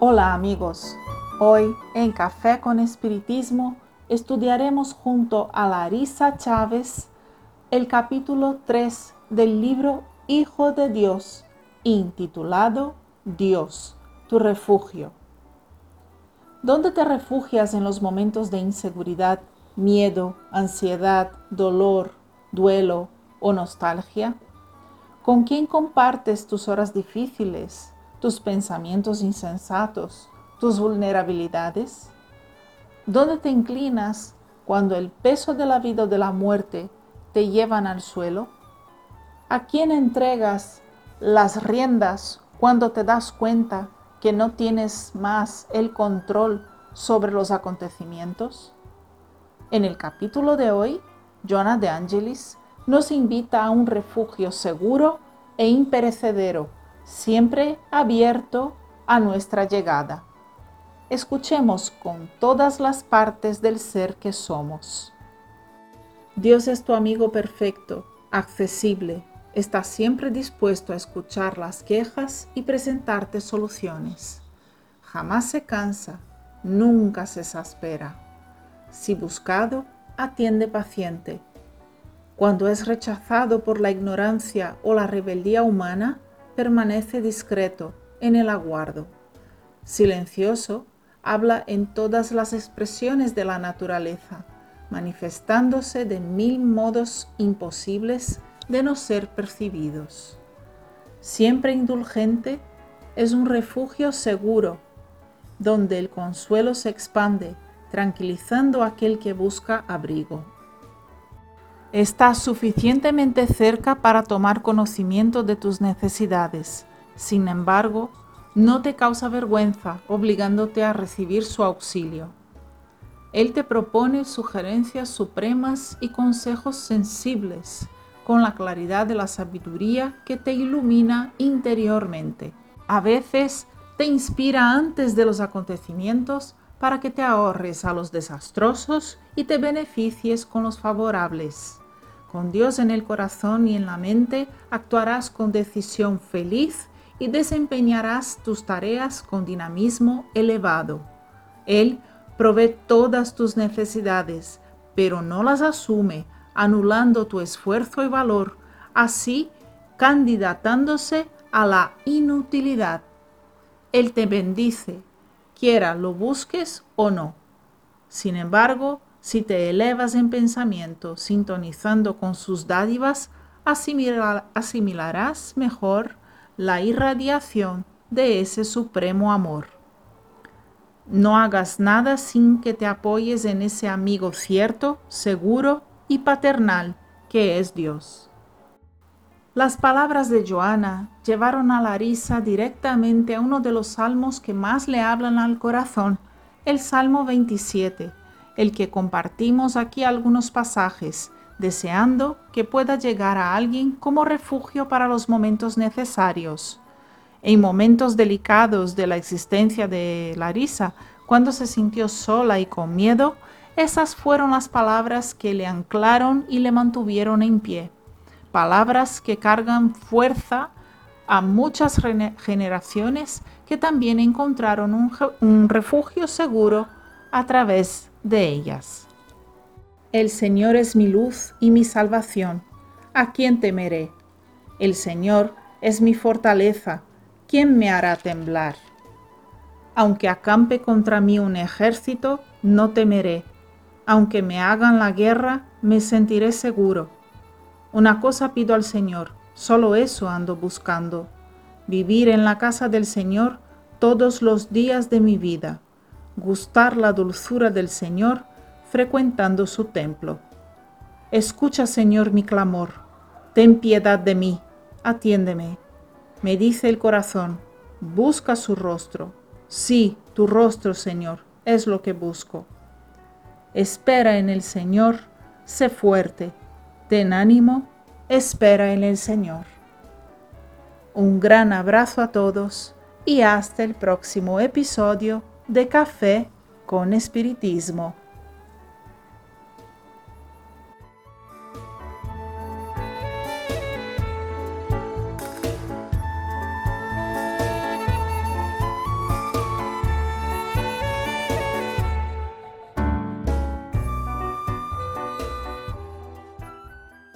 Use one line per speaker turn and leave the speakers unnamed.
Hola amigos, hoy en Café con Espiritismo estudiaremos junto a Larisa Chávez el capítulo 3 del libro Hijo de Dios, intitulado Dios, tu refugio. ¿Dónde te refugias en los momentos de inseguridad, miedo, ansiedad, dolor, duelo o nostalgia? ¿Con quién compartes tus horas difíciles? Tus pensamientos insensatos, tus vulnerabilidades? ¿Dónde te inclinas cuando el peso de la vida o de la muerte te llevan al suelo? ¿A quién entregas las riendas cuando te das cuenta que no tienes más el control sobre los acontecimientos? En el capítulo de hoy, Jonah de Angelis nos invita a un refugio seguro e imperecedero siempre abierto a nuestra llegada. Escuchemos con todas las partes del ser que somos. Dios es tu amigo perfecto, accesible, está siempre dispuesto a escuchar las quejas y presentarte soluciones. Jamás se cansa, nunca se exaspera. Si buscado, atiende paciente. Cuando es rechazado por la ignorancia o la rebeldía humana, permanece discreto en el aguardo. Silencioso, habla en todas las expresiones de la naturaleza, manifestándose de mil modos imposibles de no ser percibidos. Siempre indulgente, es un refugio seguro, donde el consuelo se expande, tranquilizando a aquel que busca abrigo. Estás suficientemente cerca para tomar conocimiento de tus necesidades. Sin embargo, no te causa vergüenza obligándote a recibir su auxilio. Él te propone sugerencias supremas y consejos sensibles con la claridad de la sabiduría que te ilumina interiormente. A veces te inspira antes de los acontecimientos para que te ahorres a los desastrosos y te beneficies con los favorables. Con Dios en el corazón y en la mente actuarás con decisión feliz y desempeñarás tus tareas con dinamismo elevado. Él provee todas tus necesidades, pero no las asume, anulando tu esfuerzo y valor, así candidatándose a la inutilidad. Él te bendice, quiera lo busques o no. Sin embargo, si te elevas en pensamiento, sintonizando con sus dádivas, asimilarás mejor la irradiación de ese supremo amor. No hagas nada sin que te apoyes en ese amigo cierto, seguro y paternal que es Dios. Las palabras de Joana llevaron a Larisa directamente a uno de los salmos que más le hablan al corazón, el Salmo 27, el que compartimos aquí algunos pasajes, deseando que pueda llegar a alguien como refugio para los momentos necesarios. En momentos delicados de la existencia de Larisa, cuando se sintió sola y con miedo, esas fueron las palabras que le anclaron y le mantuvieron en pie palabras que cargan fuerza a muchas generaciones que también encontraron un, refugio seguro a través de ellas. El Señor es mi luz y mi salvación. ¿A quién temeré? El Señor es mi fortaleza. ¿Quién me hará temblar? Aunque acampe contra mí un ejército, no temeré. Aunque me hagan la guerra, me sentiré seguro una cosa pido al Señor, solo eso ando buscando, vivir en la casa del Señor todos los días de mi vida, gustar la dulzura del Señor frecuentando su templo. Escucha, Señor, mi clamor, ten piedad de mí, atiéndeme. Me dice el corazón, busca su rostro. Sí, tu rostro, Señor, es lo que busco. Espera en el Señor, sé fuerte Ten ánimo, espera en el Señor. Un gran abrazo a todos y hasta el próximo episodio de Café con Espiritismo.